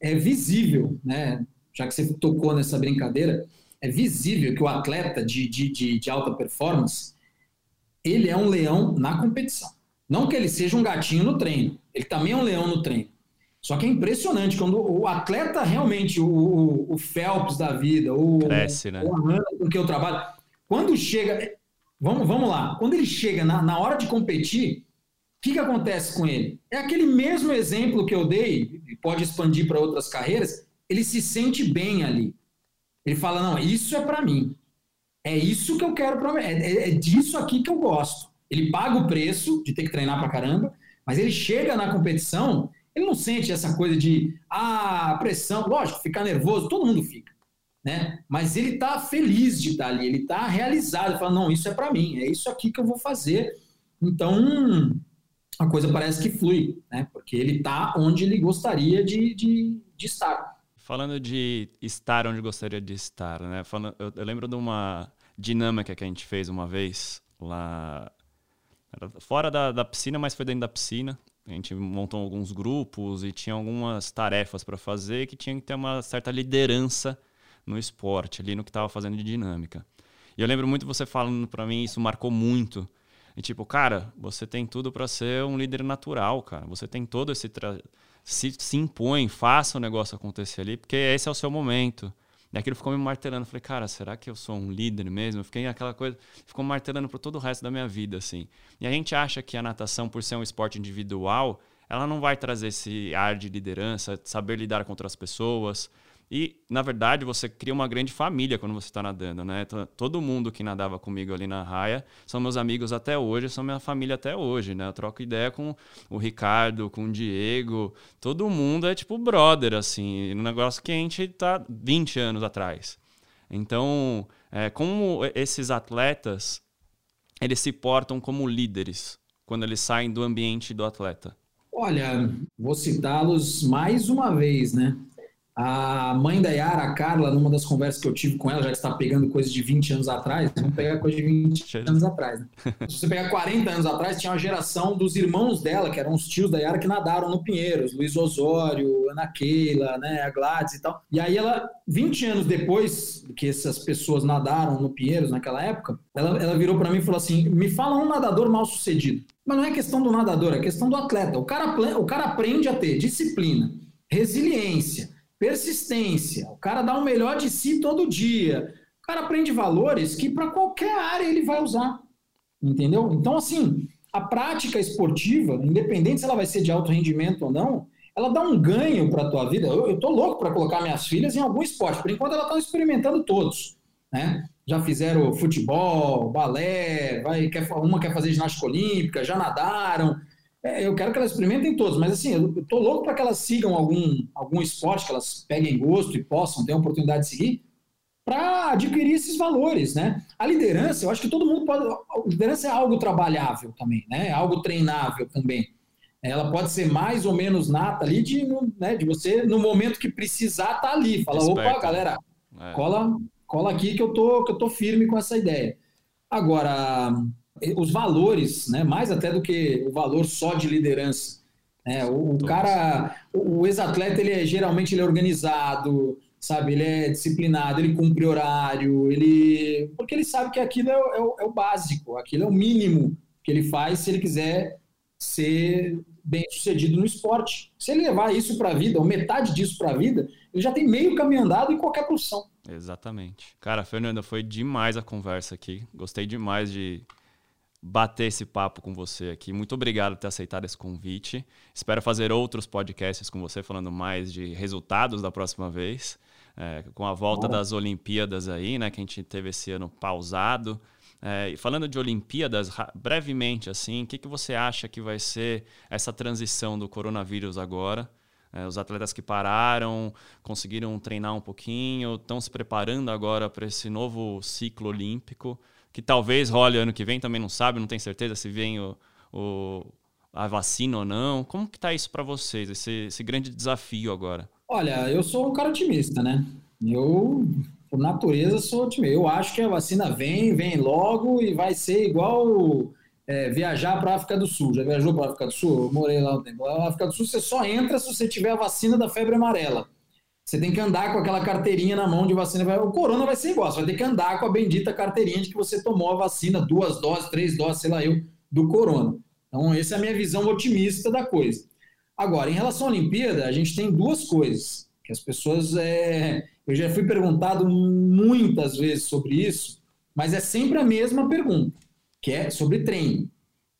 é visível, né? Já que você tocou nessa brincadeira, é visível que o atleta de, de, de, de alta performance ele é um leão na competição. Não que ele seja um gatinho no treino, ele também é um leão no treino. Só que é impressionante quando o atleta realmente, o, o Phelps da vida, o, Cresce, né? o com que eu trabalho, quando chega. Vamos, vamos lá, quando ele chega na, na hora de competir, o que, que acontece com ele? É aquele mesmo exemplo que eu dei, pode expandir para outras carreiras, ele se sente bem ali. Ele fala: não, isso é para mim. É isso que eu quero para é, é, é disso aqui que eu gosto. Ele paga o preço de ter que treinar para caramba, mas ele chega na competição, ele não sente essa coisa de ah, pressão, lógico, ficar nervoso, todo mundo fica, né? Mas ele está feliz de estar ali, ele está realizado, fala não, isso é para mim, é isso aqui que eu vou fazer. Então a coisa parece que flui, né? Porque ele está onde ele gostaria de, de, de estar. Falando de estar onde gostaria de estar, né? Falando, eu, eu, lembro de uma dinâmica que a gente fez uma vez lá fora da, da piscina, mas foi dentro da piscina. A gente montou alguns grupos e tinha algumas tarefas para fazer que tinha que ter uma certa liderança no esporte, ali no que estava fazendo de dinâmica. E eu lembro muito você falando para mim, isso marcou muito. E tipo, cara, você tem tudo para ser um líder natural, cara. Você tem todo esse. Tra... Se, se impõe, faça o negócio acontecer ali, porque esse é o seu momento. Aquilo ficou me martelando. Falei, cara, será que eu sou um líder mesmo? Fiquei aquela coisa, ficou martelando por todo o resto da minha vida, assim. E a gente acha que a natação, por ser um esporte individual, ela não vai trazer esse ar de liderança, saber lidar com outras pessoas. E, na verdade, você cria uma grande família quando você está nadando, né? Todo mundo que nadava comigo ali na raia são meus amigos até hoje, são minha família até hoje, né? Eu troco ideia com o Ricardo, com o Diego, todo mundo é tipo brother, assim, um negócio que a gente tá 20 anos atrás. Então, é, como esses atletas, eles se portam como líderes quando eles saem do ambiente do atleta? Olha, vou citá-los mais uma vez, né? A mãe da Yara, a Carla, numa das conversas que eu tive com ela, já que está pegando coisa de 20 anos atrás, vamos pegar coisa de 20 anos atrás. Né? Se você pegar 40 anos atrás, tinha uma geração dos irmãos dela, que eram os tios da Yara, que nadaram no Pinheiros, Luiz Osório, Ana Keila, né, a Gladys e tal. E aí ela, 20 anos depois que essas pessoas nadaram no Pinheiros naquela época, ela, ela virou para mim e falou assim: me fala um nadador mal sucedido. Mas não é questão do nadador, é questão do atleta. O cara, o cara aprende a ter disciplina, resiliência, persistência. O cara dá o melhor de si todo dia. O cara aprende valores que para qualquer área ele vai usar. Entendeu? Então, assim, a prática esportiva, independente se ela vai ser de alto rendimento ou não, ela dá um ganho para a tua vida. Eu, eu tô louco para colocar minhas filhas em algum esporte. Por enquanto, elas estão experimentando todos. Né? Já fizeram futebol, balé, vai, quer, uma quer fazer ginástica olímpica, já nadaram. É, eu quero que elas experimentem todos, mas assim, eu tô louco para que elas sigam algum, algum esporte, que elas peguem gosto e possam ter a oportunidade de seguir, para adquirir esses valores, né? A liderança, eu acho que todo mundo pode. A liderança é algo trabalhável também, né? É algo treinável também. Ela pode ser mais ou menos nata ali de, né, de você, no momento que precisar, tá ali. Fala, Esperto. opa, galera, é. cola, cola aqui que eu, tô, que eu tô firme com essa ideia. Agora, os valores, né, mais até do que o valor só de liderança. Né? O, o cara, o ex-atleta, ele é, geralmente ele é organizado, sabe? Ele é disciplinado, ele cumpre horário, ele porque ele sabe que aquilo é, é, o, é o básico, aquilo é o mínimo que ele faz se ele quiser ser bem sucedido no esporte. Se ele levar isso para a vida, ou metade disso para a vida, ele já tem meio caminho andado em qualquer profissão. Exatamente. Cara, Fernanda, foi demais a conversa aqui. Gostei demais de bater esse papo com você aqui. Muito obrigado por ter aceitado esse convite. Espero fazer outros podcasts com você, falando mais de resultados da próxima vez. É, com a volta Bom. das Olimpíadas aí, né? Que a gente teve esse ano pausado. É, e falando de Olimpíadas, brevemente, assim, o que, que você acha que vai ser essa transição do coronavírus agora? É, os atletas que pararam conseguiram treinar um pouquinho, estão se preparando agora para esse novo ciclo olímpico, que talvez role ano que vem, também não sabe, não tem certeza se vem o, o a vacina ou não. Como que está isso para vocês, esse, esse grande desafio agora? Olha, eu sou um cara otimista, né? Eu, por natureza, sou otimista. Eu acho que a vacina vem, vem logo e vai ser igual é, viajar para a África do Sul. Já viajou para a África do Sul? Eu morei lá um tempo. A África do Sul você só entra se você tiver a vacina da febre amarela. Você tem que andar com aquela carteirinha na mão de vacina. O corona vai ser igual, você vai ter que andar com a bendita carteirinha de que você tomou a vacina, duas doses, três doses, sei lá eu, do corona. Então, essa é a minha visão otimista da coisa. Agora, em relação à Olimpíada, a gente tem duas coisas que as pessoas. É... Eu já fui perguntado muitas vezes sobre isso, mas é sempre a mesma pergunta que é sobre treino.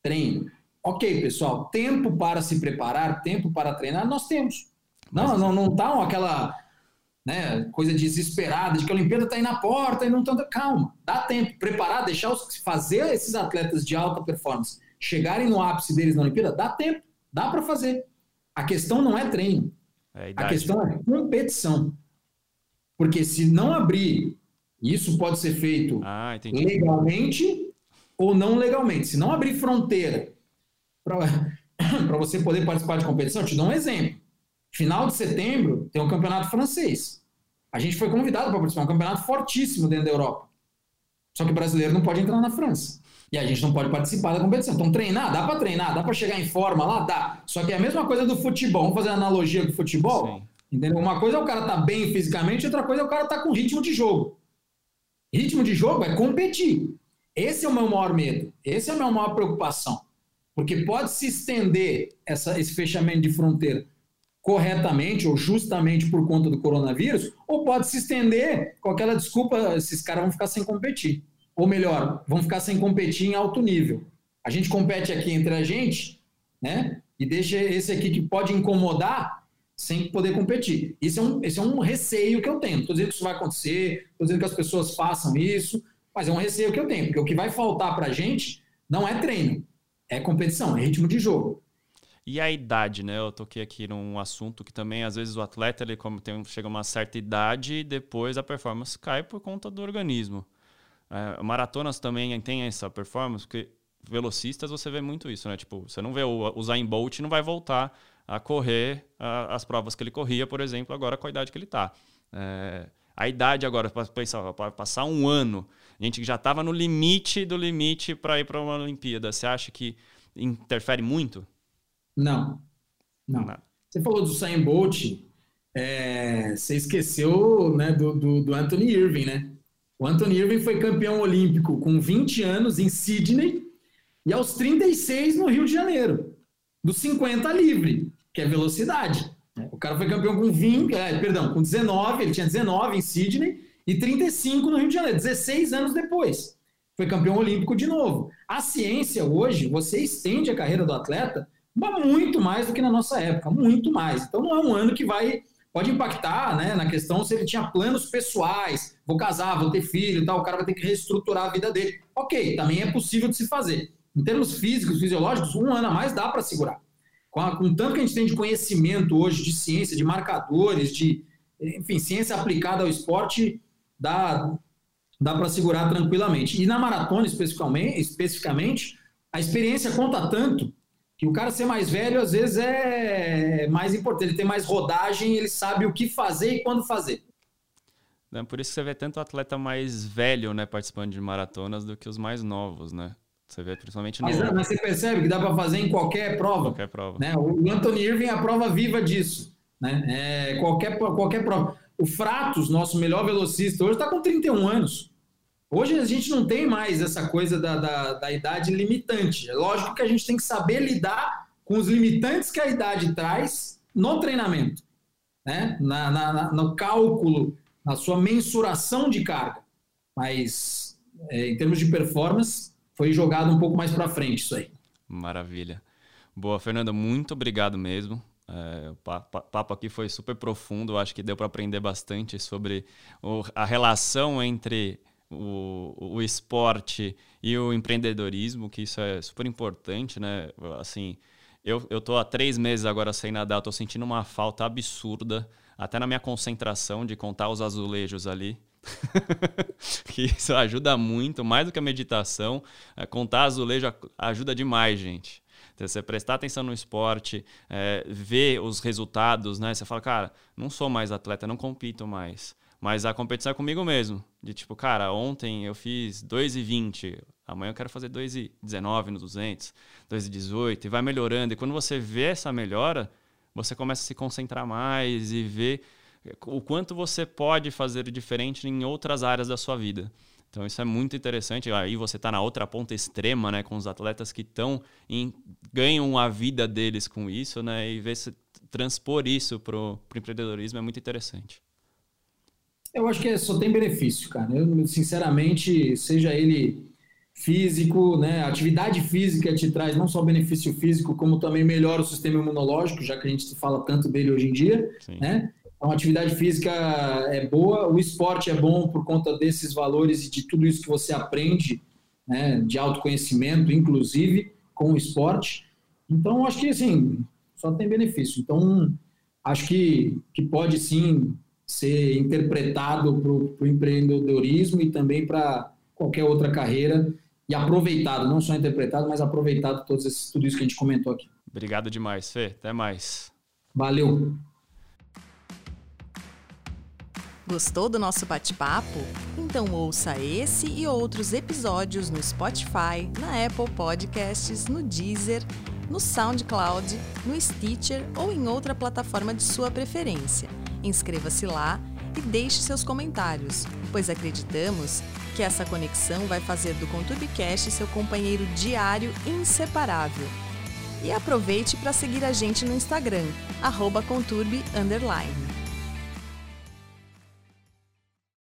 Treino. Ok, pessoal, tempo para se preparar, tempo para treinar, nós temos. Não, não, não tá aquela né, coisa desesperada de que a Olimpíada está aí na porta e não está. Calma, dá tempo. Preparar, deixar os, fazer esses atletas de alta performance chegarem no ápice deles na Olimpíada, dá tempo, dá para fazer. A questão não é treino. É a, a questão é competição. Porque se não abrir, isso pode ser feito ah, legalmente ou não legalmente. Se não abrir fronteira para você poder participar de competição, eu te dou um exemplo. Final de setembro tem um campeonato francês. A gente foi convidado para participar, um campeonato fortíssimo dentro da Europa. Só que o brasileiro não pode entrar na França. E a gente não pode participar da competição. Então, treinar, dá para treinar, dá para chegar em forma lá, dá. Só que é a mesma coisa do futebol. Vamos fazer analogia com o futebol? Sim. Entendeu? Uma coisa é o cara estar tá bem fisicamente, outra coisa é o cara estar tá com ritmo de jogo. Ritmo de jogo é competir. Esse é o meu maior medo, esse é a minha maior preocupação. Porque pode se estender essa, esse fechamento de fronteira corretamente ou justamente por conta do coronavírus, ou pode se estender com aquela desculpa, esses caras vão ficar sem competir. Ou melhor, vão ficar sem competir em alto nível. A gente compete aqui entre a gente, né? E deixa esse aqui que pode incomodar sem poder competir. Isso é um, esse é um receio que eu tenho. Estou dizendo que isso vai acontecer, estou dizendo que as pessoas façam isso, mas é um receio que eu tenho, porque o que vai faltar para a gente não é treino, é competição, é ritmo de jogo. E a idade, né? Eu toquei aqui num assunto que também, às vezes, o atleta, ele como tem, chega a uma certa idade e depois a performance cai por conta do organismo. É, maratonas também tem essa performance, porque velocistas você vê muito isso, né? Tipo, você não vê o, o Zayn Bolt não vai voltar a correr a, as provas que ele corria, por exemplo, agora com a idade que ele está. É, a idade agora, para passar um ano a gente já estava no limite do limite para ir para uma Olimpíada. Você acha que interfere muito? Não. Não. Você falou do Usain Bolt, é, você esqueceu né, do, do, do, Anthony Irving, né? O Anthony Irving foi campeão olímpico com 20 anos em Sydney e aos 36 no Rio de Janeiro, dos 50 livre, que é velocidade. O cara foi campeão com 20, é, perdão, com 19, ele tinha 19 em Sydney e 35 no Rio de Janeiro, 16 anos depois. Foi campeão olímpico de novo. A ciência hoje, você estende a carreira do atleta muito mais do que na nossa época, muito mais. Então não é um ano que vai pode impactar, né, na questão se ele tinha planos pessoais, vou casar, vou ter filho, tal, o cara vai ter que reestruturar a vida dele. OK, também é possível de se fazer. Em termos físicos, fisiológicos, um ano a mais dá para segurar. Com, a, com tanto que a gente tem de conhecimento hoje de ciência, de marcadores, de enfim, ciência aplicada ao esporte, dá, dá para segurar tranquilamente. E na maratona, especificamente, especificamente, a experiência conta tanto que o cara ser mais velho, às vezes, é mais importante. Ele tem mais rodagem, ele sabe o que fazer e quando fazer. É por isso que você vê tanto atleta mais velho né, participando de maratonas do que os mais novos, né? Você vê principalmente no... mas, mas você percebe que dá para fazer em qualquer prova. Qualquer prova. Né? O Anthony Irving é a prova viva disso. Né? É, qualquer, qualquer prova. O Fratos, nosso melhor velocista, hoje está com 31 anos. Hoje a gente não tem mais essa coisa da, da, da, idade limitante. É lógico que a gente tem que saber lidar com os limitantes que a idade traz no treinamento, né? na, na no cálculo, na sua mensuração de carga. Mas, é, em termos de performance, foi jogado um pouco mais para frente isso aí. Maravilha. Boa, Fernanda, muito obrigado mesmo. É, o papo aqui foi super profundo, acho que deu para aprender bastante sobre a relação entre o, o esporte e o empreendedorismo, que isso é super importante, né? Assim, Eu, eu tô há três meses agora sem nadar, tô sentindo uma falta absurda, até na minha concentração de contar os azulejos ali. que isso ajuda muito, mais do que a meditação. É, contar azulejo ajuda demais, gente. Então, você prestar atenção no esporte, é, ver os resultados, né? Você fala, cara, não sou mais atleta, não compito mais. Mas a competição é comigo mesmo. De tipo, cara, ontem eu fiz 2,20, amanhã eu quero fazer 2,19 no 200, 2,18 e vai melhorando. E quando você vê essa melhora, você começa a se concentrar mais e ver o quanto você pode fazer diferente em outras áreas da sua vida. Então isso é muito interessante. Aí você está na outra ponta extrema, né, com os atletas que estão ganham a vida deles com isso, né, e ver se transpor isso para o empreendedorismo é muito interessante. Eu acho que é, só tem benefício, cara. Eu, sinceramente, seja ele físico, né? atividade física te traz não só benefício físico, como também melhora o sistema imunológico, já que a gente fala tanto dele hoje em dia, Sim. né? Então, a atividade física é boa, o esporte é bom por conta desses valores e de tudo isso que você aprende, né? De autoconhecimento, inclusive, com o esporte. Então, acho que, assim, só tem benefício. Então, acho que, que pode sim ser interpretado para o empreendedorismo e também para qualquer outra carreira e aproveitado, não só interpretado, mas aproveitado todos esses, tudo isso que a gente comentou aqui. Obrigado demais, Fê. Até mais. Valeu. Gostou do nosso bate-papo? Então ouça esse e outros episódios no Spotify, na Apple Podcasts, no Deezer, no SoundCloud, no Stitcher ou em outra plataforma de sua preferência. Inscreva-se lá e deixe seus comentários, pois acreditamos que essa conexão vai fazer do ConturbiCast seu companheiro diário inseparável. E aproveite para seguir a gente no Instagram, arroba conturbi__.